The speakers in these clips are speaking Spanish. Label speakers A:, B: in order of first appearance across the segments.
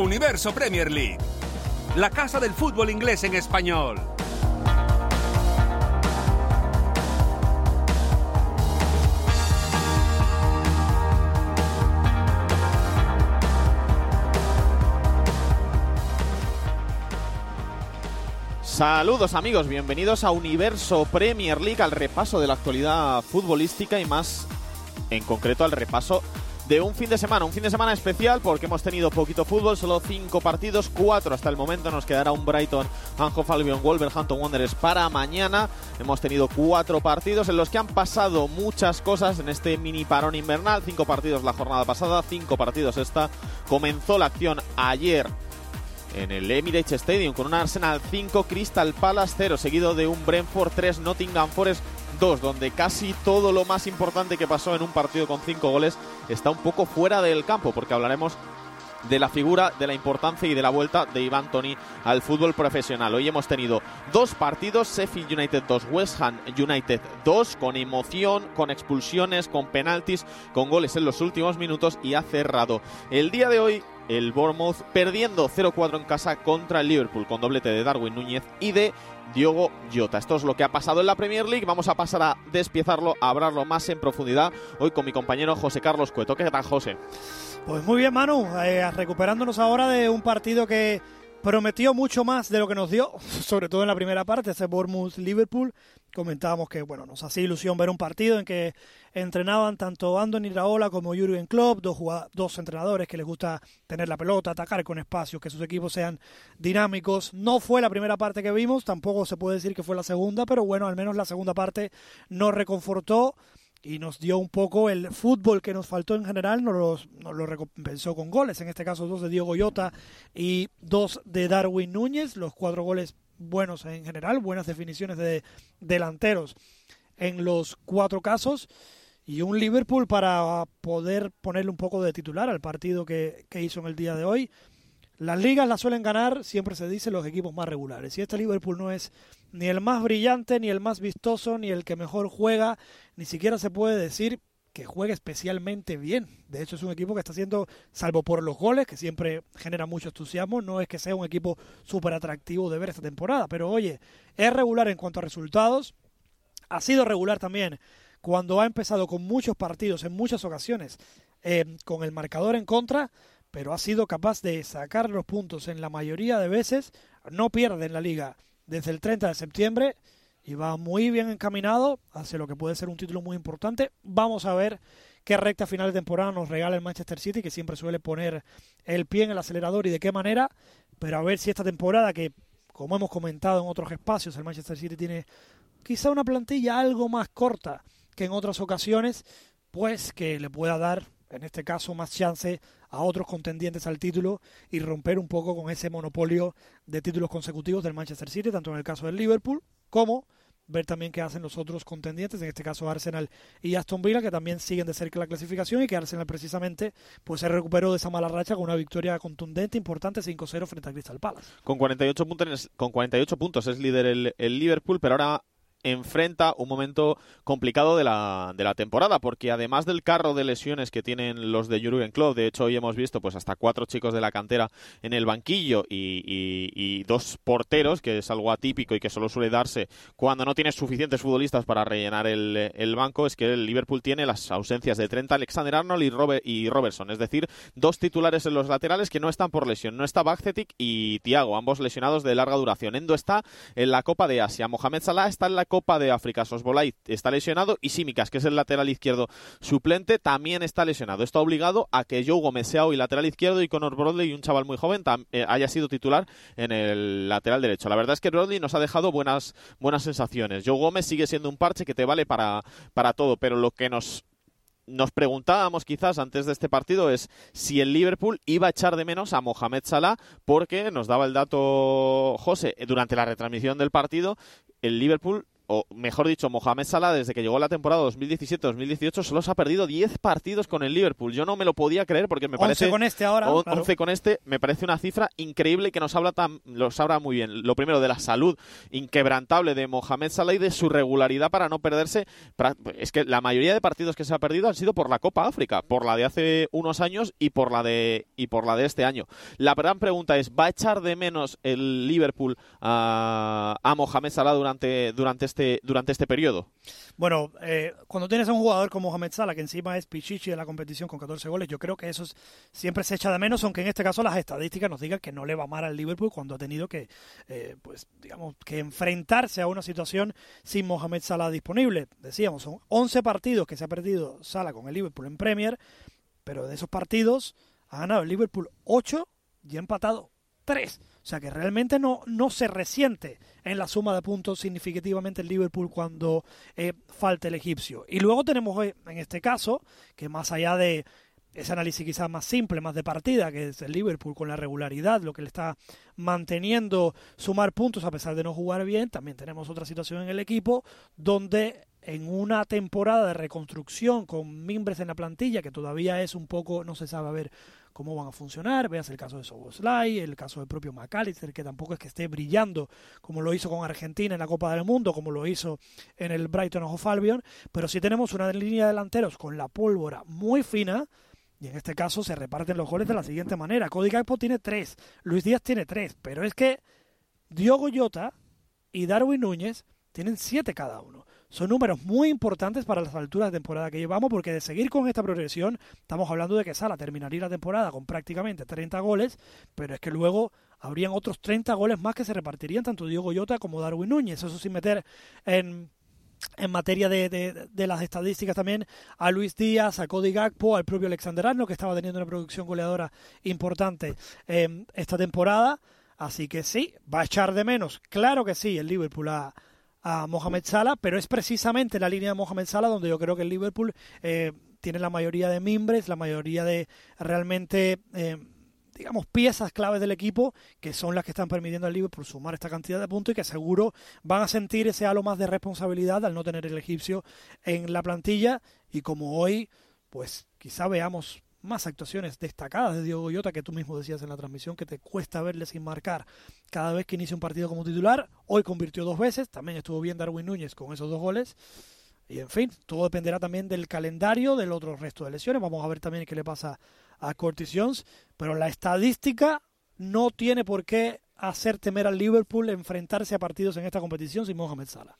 A: Universo Premier League. La casa del fútbol inglés en español.
B: Saludos amigos, bienvenidos a Universo Premier League, al repaso de la actualidad futbolística y más en concreto al repaso de un fin de semana, un fin de semana especial porque hemos tenido poquito fútbol, solo cinco partidos, cuatro hasta el momento, nos quedará un Brighton, Anjo Albion, Wolverhampton Wanderers para mañana. Hemos tenido cuatro partidos en los que han pasado muchas cosas en este mini parón invernal, cinco partidos la jornada pasada, cinco partidos esta. Comenzó la acción ayer en el Emirates Stadium con un Arsenal 5, Crystal Palace 0, seguido de un Brentford 3, Nottingham Forest 2, donde casi todo lo más importante que pasó en un partido con 5 goles está un poco fuera del campo, porque hablaremos de la figura, de la importancia y de la vuelta de Iván Tony al fútbol profesional. Hoy hemos tenido dos partidos, Sheffield United 2, West Ham United 2, con emoción, con expulsiones, con penaltis, con goles en los últimos minutos y ha cerrado el día de hoy el Bournemouth perdiendo 0-4 en casa contra el Liverpool con doblete de Darwin Núñez y de Diogo Jota. Esto es lo que ha pasado en la Premier League. Vamos a pasar a despiezarlo, a hablarlo más en profundidad hoy con mi compañero José Carlos Cueto. ¿Qué tal, José?
C: Pues muy bien, Manu. Eh, recuperándonos ahora de un partido que prometió mucho más de lo que nos dio, sobre todo en la primera parte, ese Bournemouth-Liverpool. Comentábamos que, bueno, nos hacía ilusión ver un partido en que entrenaban tanto Anthony Raola como Jurgen Klopp, dos, dos entrenadores que les gusta tener la pelota, atacar con espacios, que sus equipos sean dinámicos. No fue la primera parte que vimos, tampoco se puede decir que fue la segunda, pero bueno, al menos la segunda parte nos reconfortó y nos dio un poco el fútbol que nos faltó en general, nos, lo recompensó con goles, en este caso dos de Diego Yota y dos de Darwin Núñez, los cuatro goles buenos en general, buenas definiciones de delanteros en los cuatro casos y un Liverpool para poder ponerle un poco de titular al partido que, que hizo en el día de hoy. Las ligas las suelen ganar, siempre se dice, los equipos más regulares. Y este Liverpool no es ni el más brillante, ni el más vistoso, ni el que mejor juega, ni siquiera se puede decir que juegue especialmente bien. De hecho, es un equipo que está haciendo, salvo por los goles, que siempre genera mucho entusiasmo, no es que sea un equipo súper atractivo de ver esta temporada. Pero oye, es regular en cuanto a resultados, ha sido regular también cuando ha empezado con muchos partidos en muchas ocasiones eh, con el marcador en contra pero ha sido capaz de sacar los puntos en la mayoría de veces. No pierde en la liga desde el 30 de septiembre y va muy bien encaminado hacia lo que puede ser un título muy importante. Vamos a ver qué recta final de temporada nos regala el Manchester City, que siempre suele poner el pie en el acelerador y de qué manera, pero a ver si esta temporada, que como hemos comentado en otros espacios, el Manchester City tiene quizá una plantilla algo más corta que en otras ocasiones, pues que le pueda dar en este caso más chance a otros contendientes al título y romper un poco con ese monopolio de títulos consecutivos del Manchester City, tanto en el caso del Liverpool como ver también qué hacen los otros contendientes, en este caso Arsenal y Aston Villa, que también siguen de cerca la clasificación y que Arsenal precisamente pues se recuperó de esa mala racha con una victoria contundente, importante, 5-0 frente a Crystal Palace.
B: Con 48 puntos, con 48 puntos es líder el Liverpool, pero ahora enfrenta un momento complicado de la, de la temporada, porque además del carro de lesiones que tienen los de Jurgen Klopp, de hecho hoy hemos visto pues hasta cuatro chicos de la cantera en el banquillo y, y, dos porteros, que es algo atípico y que solo suele darse cuando no tienes suficientes futbolistas para rellenar el, el banco, es que el Liverpool tiene las ausencias de Trent Alexander-Arnold y, Robert, y Robertson, es decir, dos titulares en los laterales que no están por lesión, no está Bakcetic y Thiago, ambos lesionados de larga duración. Endo está en la Copa de Asia, Mohamed Salah está en la Copa de África. Sosbolay está lesionado y Simicas, que es el lateral izquierdo suplente, también está lesionado. Esto ha obligado a que Joe Gómez sea hoy lateral izquierdo y Conor Brodley, un chaval muy joven, eh, haya sido titular en el lateral derecho. La verdad es que Brodley nos ha dejado buenas, buenas sensaciones. Joe Gómez sigue siendo un parche que te vale para, para todo, pero lo que nos nos preguntábamos quizás antes de este partido es si el Liverpool iba a echar de menos a Mohamed Salah porque nos daba el dato José durante la retransmisión del partido el Liverpool o mejor dicho, Mohamed Salah, desde que llegó la temporada 2017-2018, solo se ha perdido 10 partidos con el Liverpool. Yo no me lo podía creer porque me parece.
C: 11 con este ahora.
B: 11 con este, me parece una cifra increíble que nos habla, tan, los habla muy bien. Lo primero, de la salud inquebrantable de Mohamed Salah y de su regularidad para no perderse. Es que la mayoría de partidos que se ha perdido han sido por la Copa África, por la de hace unos años y por la de, y por la de este año. La gran pregunta es: ¿va a echar de menos el Liverpool a, a Mohamed Salah durante, durante este durante este periodo?
C: Bueno, eh, cuando tienes a un jugador como Mohamed Salah, que encima es Pichichi en la competición con 14 goles, yo creo que eso siempre se echa de menos, aunque en este caso las estadísticas nos digan que no le va mal al Liverpool cuando ha tenido que, eh, pues, digamos, que enfrentarse a una situación sin Mohamed Salah disponible. Decíamos, son 11 partidos que se ha perdido Salah con el Liverpool en Premier, pero de esos partidos ha ganado el Liverpool 8 y ha empatado 3. O sea que realmente no, no se resiente en la suma de puntos significativamente el Liverpool cuando eh, falta el egipcio. Y luego tenemos eh, en este caso, que más allá de ese análisis quizás más simple, más de partida, que es el Liverpool con la regularidad, lo que le está manteniendo sumar puntos a pesar de no jugar bien, también tenemos otra situación en el equipo donde en una temporada de reconstrucción con mimbres en la plantilla que todavía es un poco, no se sabe a ver cómo van a funcionar. Veas el caso de Soboslai, el caso del propio McAllister, que tampoco es que esté brillando como lo hizo con Argentina en la Copa del Mundo, como lo hizo en el Brighton of Albion, pero sí tenemos una línea de delanteros con la pólvora muy fina. Y en este caso se reparten los goles de la siguiente manera. Cody Gakpo tiene tres, Luis Díaz tiene tres, pero es que Diogo Jota y Darwin Núñez tienen siete cada uno son números muy importantes para las alturas de temporada que llevamos, porque de seguir con esta progresión, estamos hablando de que Sala terminaría la temporada con prácticamente 30 goles, pero es que luego habrían otros 30 goles más que se repartirían tanto Diego Llota como Darwin Núñez, eso sin meter en en materia de, de, las estadísticas también a Luis Díaz, a Cody Gakpo, al propio Alexander Arnold, que estaba teniendo una producción goleadora importante eh, esta temporada. Así que sí, va a echar de menos. Claro que sí, el Liverpool ha, a Mohamed Salah, pero es precisamente la línea de Mohamed Salah donde yo creo que el Liverpool eh, tiene la mayoría de mimbres, la mayoría de realmente, eh, digamos, piezas claves del equipo que son las que están permitiendo al Liverpool sumar esta cantidad de puntos y que seguro van a sentir ese halo más de responsabilidad al no tener el egipcio en la plantilla. Y como hoy, pues quizá veamos más actuaciones destacadas de Diego Goyota que tú mismo decías en la transmisión que te cuesta verle sin marcar cada vez que inicia un partido como titular. Hoy convirtió dos veces, también estuvo bien Darwin Núñez con esos dos goles. Y en fin, todo dependerá también del calendario del otro resto de lesiones. Vamos a ver también qué le pasa a Curtis Jones. Pero la estadística no tiene por qué hacer temer al Liverpool enfrentarse a partidos en esta competición sin Mohamed Salah.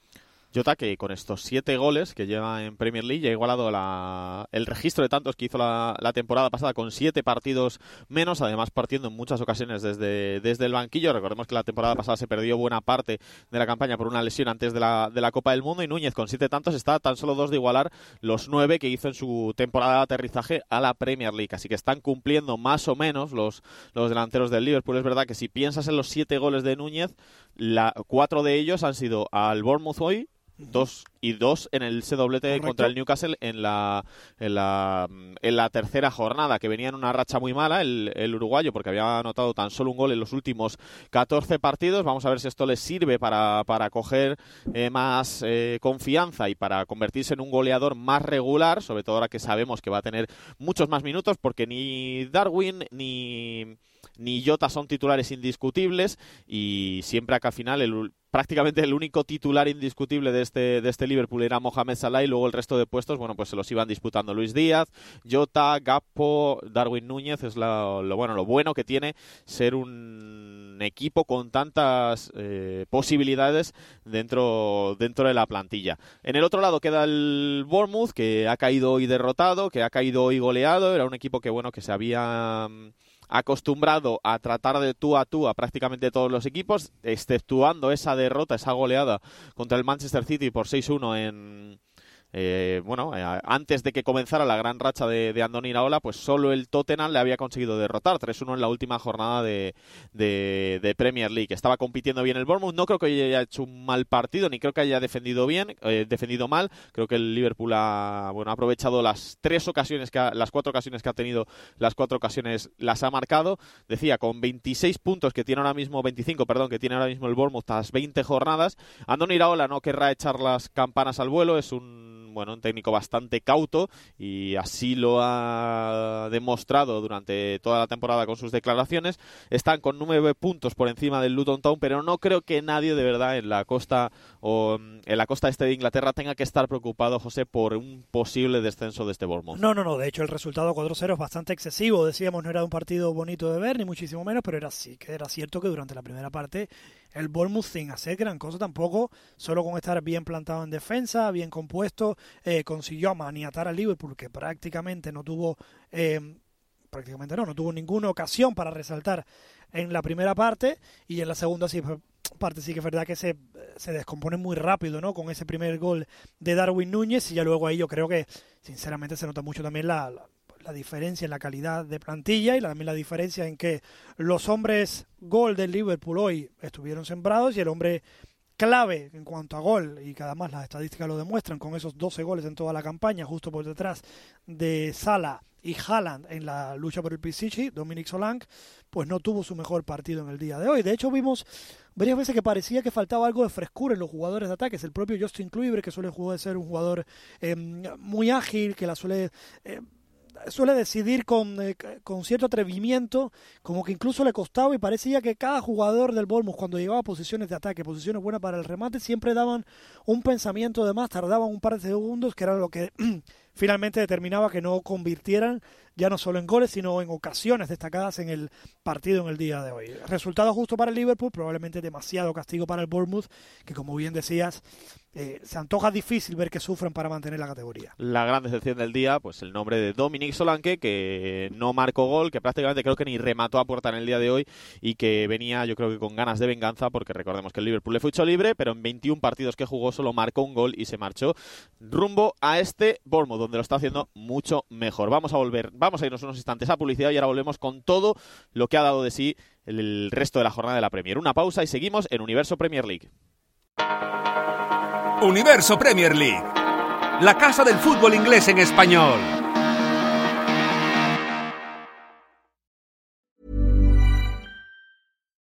B: Jota que con estos siete goles que lleva en Premier League ya ha igualado la, el registro de tantos que hizo la, temporada pasada con siete partidos menos, además partiendo en muchas ocasiones desde, desde el banquillo. Recordemos que la temporada pasada se perdió buena parte de la campaña por una lesión antes de la, de la Copa del Mundo y Núñez con siete tantos está tan solo dos de igualar los nueve que hizo en su temporada de aterrizaje a la Premier League. Así que están cumpliendo más o menos los, los delanteros del Liverpool. Es verdad que si piensas en los siete goles de Núñez, la, cuatro de ellos han sido al Bournemouth hoy, dos y dos en el ese doblete contra el Newcastle en la, en la, en la tercera jornada, que venía en una racha muy mala el, el, uruguayo, porque había anotado tan solo un gol en los últimos 14 partidos. Vamos a ver si esto le sirve para, para coger eh, más eh, confianza y para convertirse en un goleador más regular, sobre todo ahora que sabemos que va a tener muchos más minutos, porque ni Darwin ni ni Jota son titulares indiscutibles y siempre acá al final el, prácticamente el único titular indiscutible de este, de este Liverpool era Mohamed Salah y luego el resto de puestos, bueno, pues se los iban disputando Luis Díaz, Jota, Gapo, Darwin Núñez, es lo, bueno, lo bueno que tiene ser un equipo con tantas eh, posibilidades dentro, dentro de la plantilla. En el otro lado queda el Bournemouth, que ha caído hoy derrotado, que ha caído hoy goleado, era un equipo que, bueno, que se había acostumbrado a tratar de tú a tú a prácticamente todos los equipos, exceptuando esa derrota, esa goleada contra el Manchester City por 6-1 en, eh, bueno, eh, antes de que comenzara la gran racha de, de Andoni Iraola, pues solo el Tottenham le había conseguido derrotar 3-1 en la última jornada de, de, Premier League. Estaba compitiendo bien el Bournemouth, no creo que haya hecho un mal partido, ni creo que haya defendido bien, eh, defendido mal. Creo que el Liverpool ha, bueno, ha aprovechado las tres ocasiones, que las cuatro ocasiones que ha tenido, las cuatro ocasiones las ha marcado. Decía, con 26 puntos que tiene ahora mismo, 25, perdón, que tiene ahora mismo el Bournemouth tras 20 jornadas, Andoni Iraola no querrá echar las campanas al vuelo, es un bueno, un técnico bastante cauto y así lo ha demostrado durante toda la temporada con sus declaraciones. Están con nueve puntos por encima del Luton Town, pero no creo que nadie de verdad en la costa o en la costa este de Inglaterra tenga que estar preocupado, José, por un posible descenso de este Bournemouth.
C: No, no, no. De hecho, el resultado 4-0 es bastante excesivo. Decíamos, no era un partido bonito de ver, ni muchísimo menos, pero era sí que era cierto que durante la primera parte el Bournemouth sin hacer gran cosa tampoco, solo con estar bien plantado en defensa, bien compuesto, eh, consiguió maniatar al Liverpool, que prácticamente no tuvo, eh, prácticamente no, no tuvo ninguna ocasión para resaltar en la primera parte y en la segunda sí, parte sí que es verdad que se, se descompone muy rápido, ¿no? Con ese primer gol de Darwin Núñez y ya luego ahí yo creo que sinceramente se nota mucho también la la diferencia en la calidad de plantilla y también la diferencia en que los hombres gol del Liverpool hoy estuvieron sembrados y el hombre clave en cuanto a gol, y que además las estadísticas lo demuestran, con esos 12 goles en toda la campaña, justo por detrás de Sala y Haaland en la lucha por el Pichichi, Dominic Solank, pues no tuvo su mejor partido en el día de hoy. De hecho, vimos varias veces que parecía que faltaba algo de frescura en los jugadores de ataques. El propio Justin Kluivert, que suele jugar ser un jugador eh, muy ágil, que la suele... Eh, suele decidir con, eh, con, cierto atrevimiento, como que incluso le costaba y parecía que cada jugador del Bournemouth cuando llegaba a posiciones de ataque, posiciones buenas para el remate, siempre daban un pensamiento de más, tardaban un par de segundos, que era lo que finalmente determinaba que no convirtieran ya no solo en goles, sino en ocasiones destacadas en el partido en el día de hoy. Resultado justo para el Liverpool, probablemente demasiado castigo para el Bournemouth, que como bien decías, eh, se antoja difícil ver que sufren para mantener la categoría.
B: La gran decepción del día, pues el nombre de Dominic Solanke, que no marcó gol, que prácticamente creo que ni remató a puerta en el día de hoy y que venía yo creo que con ganas de venganza, porque recordemos que el Liverpool le fue hecho libre, pero en 21 partidos que jugó solo marcó un gol y se marchó rumbo a este Bournemouth, donde lo está haciendo mucho mejor. Vamos a volver, vamos a irnos unos instantes a publicidad y ahora volvemos con todo lo que ha dado de sí el resto de la jornada de la Premier. Una pausa y seguimos en Universo Premier League.
A: Universo Premier League, la casa del fútbol inglés en español.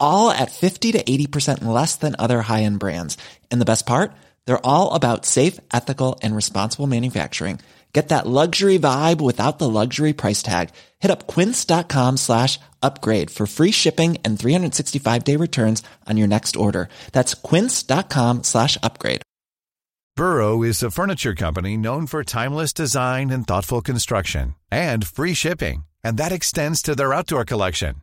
D: all at 50 to 80% less than other high-end brands. And the best part? They're all about safe, ethical, and responsible manufacturing. Get that luxury vibe without the luxury price tag. Hit up quince.com slash upgrade for free shipping and 365-day returns on your next order. That's quince.com slash upgrade.
E: Burrow is a furniture company known for timeless design and thoughtful construction and free shipping. And that extends to their outdoor collection.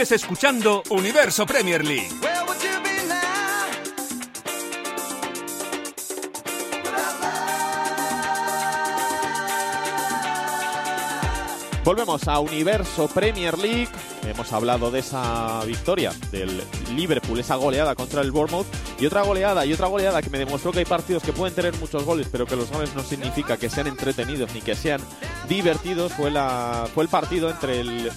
A: Sigues escuchando Universo Premier League.
B: Volvemos a Universo Premier League. Hemos hablado de esa victoria del Liverpool, esa goleada contra el Bournemouth. Y otra goleada, y otra goleada que me demostró que hay partidos que pueden tener muchos goles, pero que los goles no significa que sean entretenidos ni que sean divertidos. Fue, la, fue el partido entre el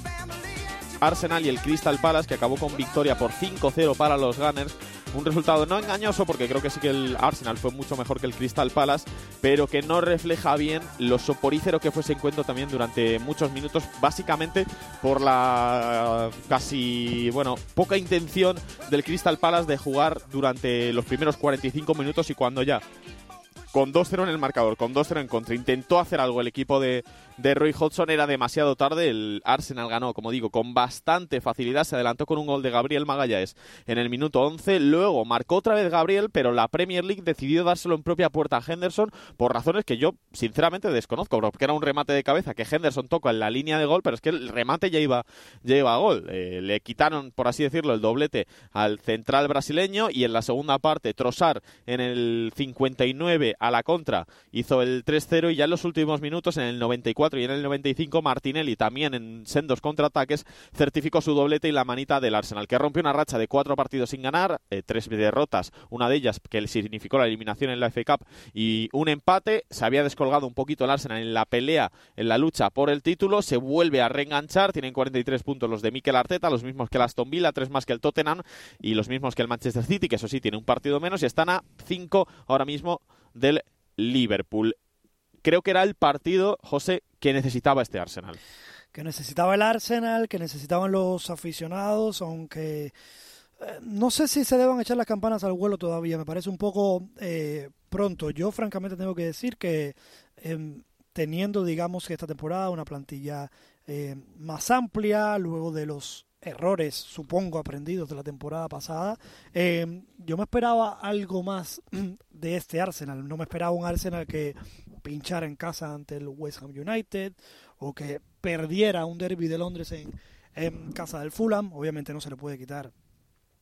B: Arsenal y el Crystal Palace, que acabó con victoria por 5-0 para los Gunners. Un resultado no engañoso, porque creo que sí que el Arsenal fue mucho mejor que el Crystal Palace, pero que no refleja bien lo soporífero que fue ese encuentro también durante muchos minutos, básicamente por la casi, bueno, poca intención del Crystal Palace de jugar durante los primeros 45 minutos y cuando ya con 2-0 en el marcador, con 2-0 en contra. Intentó hacer algo el equipo de, de Roy Hodgson, era demasiado tarde. El Arsenal ganó, como digo, con bastante facilidad. Se adelantó con un gol de Gabriel Magallanes en el minuto 11. Luego marcó otra vez Gabriel, pero la Premier League decidió dárselo en propia puerta a Henderson por razones que yo, sinceramente, desconozco. Porque era un remate de cabeza que Henderson toca en la línea de gol, pero es que el remate ya iba, ya iba a gol. Eh, le quitaron, por así decirlo, el doblete al central brasileño y en la segunda parte, Trossard en el 59 a la contra hizo el 3-0 y ya en los últimos minutos, en el 94 y en el 95, Martinelli también en sendos contraataques certificó su doblete y la manita del Arsenal, que rompió una racha de cuatro partidos sin ganar, eh, tres derrotas, una de ellas que significó la eliminación en la FA Cup y un empate. Se había descolgado un poquito el Arsenal en la pelea, en la lucha por el título, se vuelve a reenganchar, tienen 43 puntos los de Mikel Arteta, los mismos que el Aston Villa, tres más que el Tottenham y los mismos que el Manchester City, que eso sí tiene un partido menos y están a 5 ahora mismo del Liverpool. Creo que era el partido, José, que necesitaba este Arsenal.
C: que necesitaba el Arsenal, que necesitaban los aficionados, aunque eh, no sé si se deban echar las campanas al vuelo todavía, me parece un poco eh, pronto. Yo francamente tengo que decir que em, teniendo, digamos, que esta temporada una plantilla eh, más amplia, luego de los errores, supongo, aprendidos de la temporada pasada, eh, yo me esperaba algo más de este Arsenal. No me esperaba un Arsenal que pinchara en casa ante el West Ham United o que perdiera un derby de Londres en, en casa del Fulham. Obviamente no se le puede quitar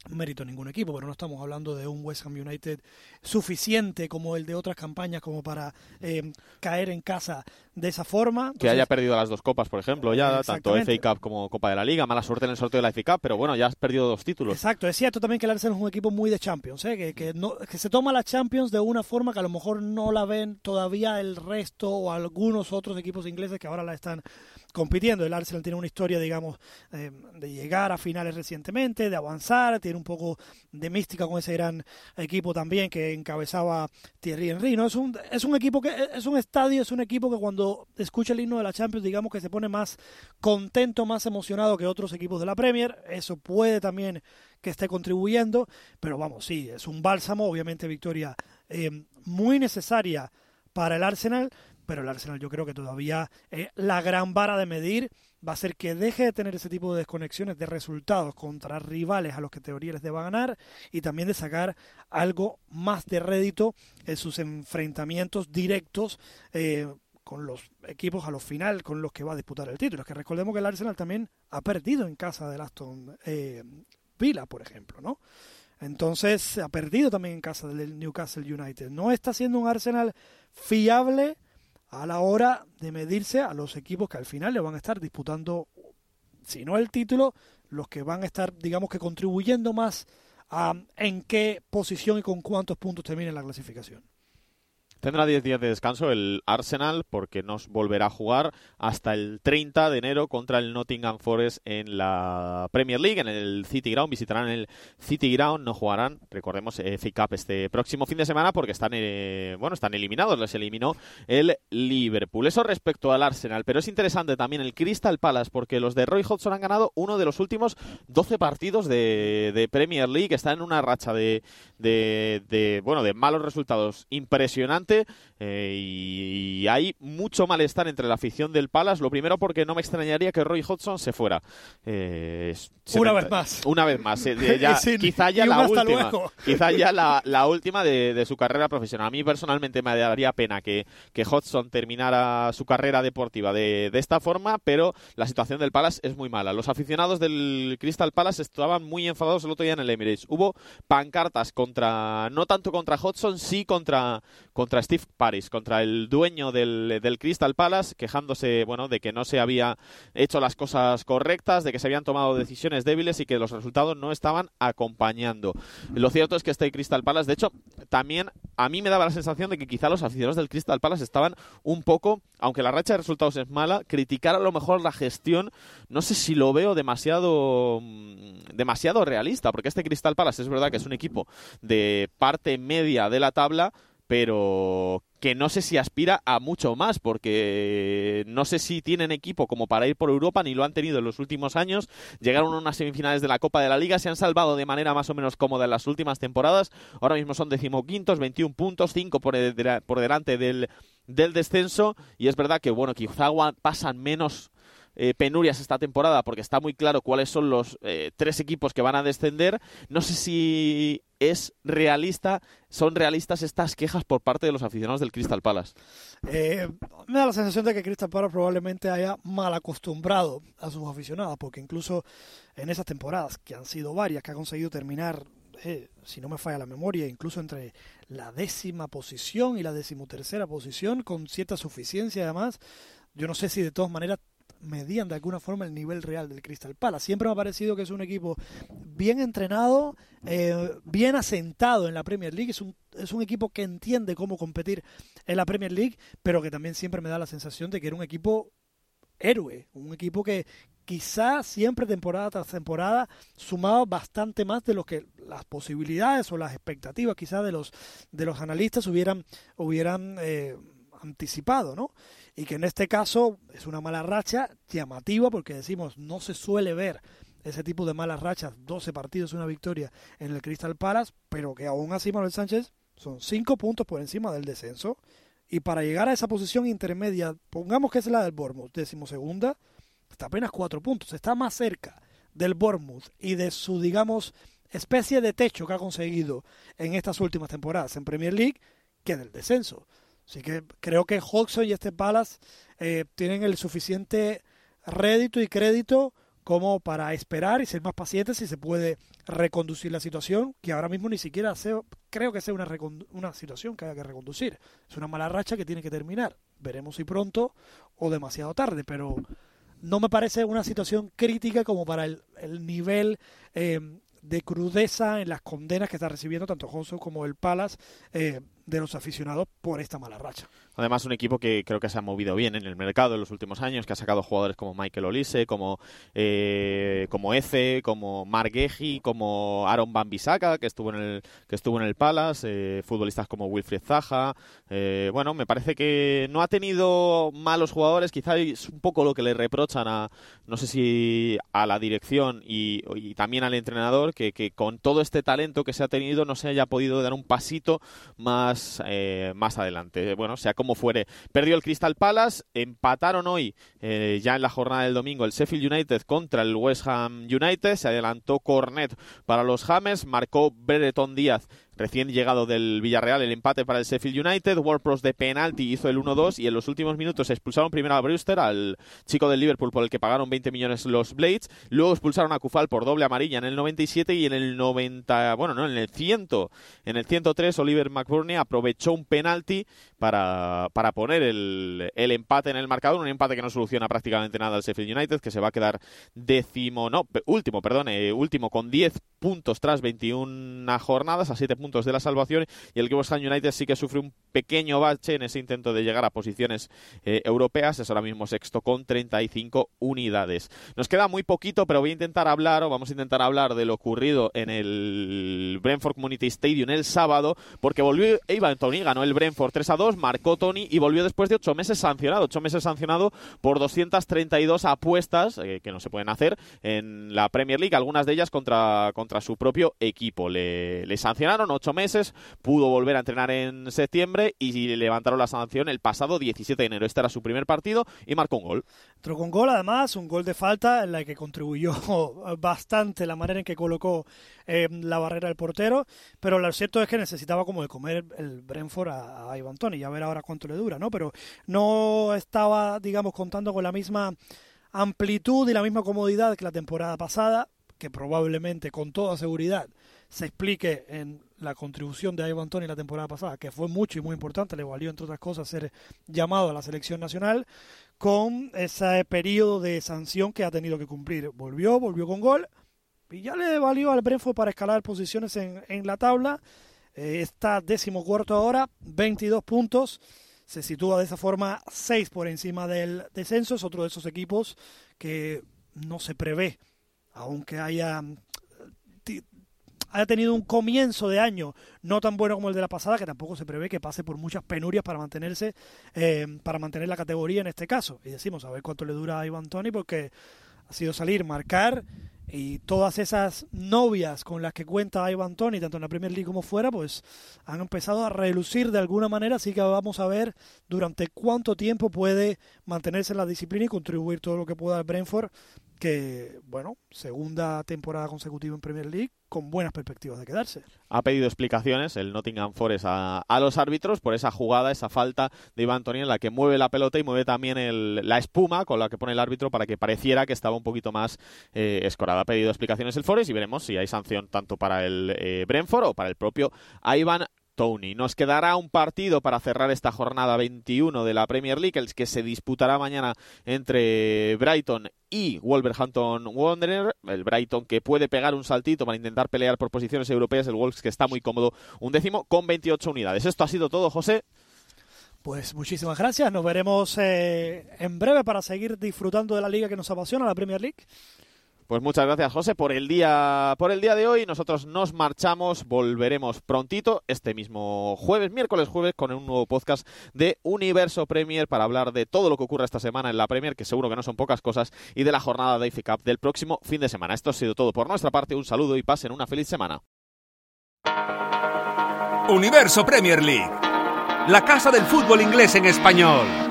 C: mérito a ningún equipo, pero no estamos hablando de un West Ham United suficiente como el de otras campañas como para eh, caer en casa de esa forma.
B: Que haya perdido las dos copas, por ejemplo, ya, tanto. FA Cup como Copa de la Liga. Mala suerte en el sorteo de la FA Cup, pero bueno, ya has perdido dos títulos.
C: Exacto, es cierto también que el Arsenal es un equipo muy de Champions, ¿eh? que, que, no, que se toma la Champions de una forma que a lo mejor no la ven todavía el resto o algunos otros equipos ingleses que ahora la están compitiendo. El Arsenal tiene una historia, digamos, eh, de llegar a finales recientemente, de avanzar, tiene un poco de mística con ese gran equipo también que encabezaba Thierry Henry. ¿no? Es, un, es un equipo que es un estadio, es un equipo que cuando escucha el himno de la Champions, digamos que se pone más contento, más emocionado que otros equipos de la Premier. Eso puede también que esté contribuyendo, pero vamos, sí, es un bálsamo, obviamente victoria eh, muy necesaria para el Arsenal, pero el Arsenal yo creo que todavía eh, la gran vara de medir va a ser que deje de tener ese tipo de desconexiones de resultados contra rivales a los que teoría les deba ganar y también de sacar algo más de rédito en sus enfrentamientos directos eh, con los equipos a los final con los que va a disputar el título. Es que recordemos que el Arsenal también ha perdido en casa del Aston eh, Villa, por ejemplo, ¿no? Entonces ha perdido también en casa del Newcastle United. No está siendo un Arsenal fiable a la hora de medirse a los equipos que al final le van a estar disputando, si no el título, los que van a estar, digamos que contribuyendo más a en qué posición y con cuántos puntos termine la clasificación.
B: Tendrá 10 días de descanso el Arsenal porque nos volverá a jugar hasta el 30 de enero contra el Nottingham Forest en la Premier League, en el City Ground. Visitarán el City Ground, no jugarán, recordemos, FA Cup este próximo fin de semana porque están, eh, bueno, están eliminados. Les eliminó el Liverpool. Eso respecto al Arsenal, pero es interesante también el Crystal Palace porque los de Roy Hodgson han ganado uno de los últimos 12 partidos de, Premier League. Está en una racha de, de, bueno, de malos resultados impresionantes eh, y, hay mucho malestar entre la afición del Palace. Lo primero porque no me extrañaría que Roy Hodgson se fuera.
C: Eh, una vez más.
B: Una vez más. Eh, quizá ya la última. Quizá ya la, última de, su carrera profesional. A mí personalmente me daría pena que, que Hodgson terminara su carrera deportiva de, de esta forma, pero la situación del Palace es muy mala. Los aficionados del Crystal Palace estaban muy enfadados el otro día en el Emirates. Hubo pancartas contra, no tanto contra Hodgson, sí contra, contra Steve Paris, contra el dueño del, del, Crystal Palace, quejándose bueno, de que no se había hecho las cosas correctas, de que se habían tomado decisiones débiles y que los resultados no estaban acompañando. Lo cierto es que este Crystal Palace, de hecho, también a mí me daba la sensación de que quizá los aficionados del Crystal Palace estaban un poco, aunque la racha de resultados es mala, criticar a lo mejor la gestión, no sé si lo veo demasiado mm, demasiado realista, porque este Crystal Palace es verdad que es un equipo de parte media de la tabla, pero que no sé si aspira a mucho más, porque no sé si tienen equipo como para ir por Europa, ni lo han tenido en los últimos años. Llegaron a unas semifinales de la Copa de la Liga, se han salvado de manera más o menos cómoda en las últimas temporadas. Ahora mismo son decimoquintos, 21 puntos, 5 por, por delante del, del descenso. Y es verdad que, bueno, quizá pasan menos eh, penurias esta temporada porque está muy claro cuáles son los eh, tres equipos que van a descender. No sé si es realista, son realistas estas quejas por parte de los aficionados del Crystal Palace.
C: Eh, me da la sensación de que Crystal Palace probablemente haya mal acostumbrado a sus aficionados, porque incluso en esas temporadas, que han sido varias, que ha conseguido terminar si no me falla la memoria, incluso entre la décima posición y la decimotercera posición, con cierta suficiencia además. Yo no sé si de todas maneras medían de alguna forma el nivel real del Crystal Palace. Siempre me ha parecido que es un equipo bien entrenado, eh, bien asentado en la Premier League. Es un, es un equipo que entiende cómo competir en la Premier League, pero que también siempre me da la sensación de que era un equipo héroe, un equipo que quizá siempre temporada tras temporada sumaba bastante más de lo que las posibilidades o las expectativas quizá de los de los analistas hubieran hubieran eh, anticipado, ¿no? Y que en este caso es una mala racha llamativa porque decimos no se suele ver ese tipo de malas rachas, 12 partidos, una victoria en el Crystal Palace, pero que aún así Manuel Sánchez son 5 puntos por encima del descenso y para llegar a esa posición intermedia, pongamos que es la del Bournemouth, decimosegunda, está apenas 4 puntos, está más cerca del Bournemouth y de su, digamos, especie de techo que ha conseguido en estas últimas temporadas en Premier League que del descenso. Así que creo que Hodgson y este Palace eh, tienen el suficiente rédito y crédito como para esperar y ser más pacientes si se puede reconducir la situación, que ahora mismo ni siquiera creo que sea una, una situación que haya que reconducir. Es una mala racha que tiene que terminar. Veremos si pronto o demasiado tarde, pero no me parece una situación crítica como para el, nivel eh, de crudeza en las condenas que está recibiendo tanto Hodgson como el Palace. Eh, de los aficionados por esta mala racha.
B: Además, un equipo que creo que se ha movido bien en el mercado en los últimos años, que ha sacado jugadores como Michael Olise, como, eh, como Eze, como Mark como Aaron Bambisaka, que estuvo en el, que estuvo en el Palace, eh, futbolistas como Wilfried Zaha. Eh, bueno, me parece que no ha tenido malos jugadores, quizá es un poco lo que le reprochan a, no sé si a la dirección y, y también al entrenador, que, que con todo este talento que se ha tenido no se haya podido dar un pasito más eh, más, adelante. Bueno, sea como fuere. Perdió el Crystal Palace, empataron hoy, eh, ya en la jornada del domingo, el Sheffield United contra el West Ham United. Se adelantó Cornet para los Hammers, marcó Brereton Díaz recién llegado del Villarreal, el empate para el Sheffield United. WordPros de penalti hizo el 1-2 y en los últimos minutos expulsaron primero a Brewster, al chico del Liverpool, por el que pagaron 20 millones los Blades. Luego expulsaron a Kufal por doble amarilla en el 97 y en el 90, bueno, no, en el 100, en el 103, Oliver McBurney aprovechó un penalti para, para poner el, el, empate en el marcador, un empate que no soluciona prácticamente nada al Sheffield United, que se va a quedar décimo, no, último, perdón, eh, último con 10 puntos tras 21 jornadas, a 7 puntos de la salvación, y el West Ham United sí que sufre un pequeño bache en ese intento de llegar a posiciones eh, europeas, es ahora mismo sexto con 35 unidades. Nos queda muy poquito, pero voy a intentar hablar, o vamos a intentar hablar de lo ocurrido en el Brentford Community Stadium el sábado, porque volvió Ivan Tony, ganó el Brentford 3 a 2, marcó Tony y volvió después de 8 meses sancionado, 8 meses sancionado por 232 apuestas eh, que no se pueden hacer en la Premier League, algunas de ellas contra, contra su propio equipo. Le, sancionaron 8 meses, pudo volver a entrenar en septiembre y levantaron la sanción el pasado 17 de enero. Este era su primer partido y marcó un gol.
C: Entró con gol, además, un gol de falta en la que contribuyó bastante la manera en que colocó eh, la barrera del portero, pero lo cierto es que necesitaba como de comer el Brentford a, a Ivan Tony, ya ver ahora cuánto le dura, ¿no? Pero no estaba, digamos, contando con la misma amplitud y la misma comodidad que la temporada pasada, que probablemente, con toda seguridad, se explique en la contribución de Ivan Tony la temporada pasada, que fue mucho y muy importante, le valió entre otras cosas ser llamado a la selección nacional, con ese periodo de sanción que ha tenido que cumplir. Volvió, volvió con gol y ya le valió al Brentford para escalar posiciones en, en la tabla. Eh, está décimo cuarto ahora, 22 puntos. Se sitúa de esa forma 6 por encima del descenso. Es otro de esos equipos que no se prevé, aunque haya haya tenido un comienzo de año no tan bueno como el de la pasada, que tampoco se prevé que pase por muchas penurias para mantenerse, eh, para mantener la categoría en este caso. Y decimos, a ver cuánto le dura a Ivan Tony, porque ha sido salir, marcar y todas esas novias con las que cuenta Ivan Tony, tanto en la Premier League como fuera, pues han empezado a relucir de alguna manera, así que vamos a ver durante cuánto tiempo puede mantenerse en la disciplina y contribuir todo lo que pueda al Brentford que, bueno, segunda temporada consecutiva en Premier League con buenas perspectivas de quedarse.
B: Ha pedido explicaciones el Nottingham Forest a, a los árbitros por esa jugada, esa falta de Iván Tony en la que mueve la pelota y mueve también el, la espuma con la que pone el árbitro para que pareciera que estaba un poquito más eh, escorada. Ha pedido explicaciones el Forest y veremos si hay sanción tanto para el eh, Brentford o para el propio Ivan Nos quedará un partido para cerrar esta jornada 21 de la Premier League, el que se disputará mañana entre Brighton y Wolverhampton Wanderer. El Brighton que puede pegar un saltito para intentar pelear por posiciones europeas. El Wolves que está muy cómodo, un décimo con 28 unidades. Esto ha sido todo, José.
C: Pues muchísimas gracias. Nos veremos eh, en breve para seguir disfrutando de la liga que nos apasiona, la Premier League.
B: Pues muchas gracias, José, por el día, por el día de hoy. Nosotros nos marchamos, volveremos prontito, este mismo jueves, miércoles jueves, con un nuevo podcast de Universo Premier para hablar de todo lo que ocurre esta semana en la Premier, que seguro que no son pocas cosas, y de la jornada de IFI Cup del próximo fin de semana. Esto ha sido todo por nuestra parte. Un saludo y pasen una feliz semana.
A: Universo Premier League, la casa del fútbol inglés en español.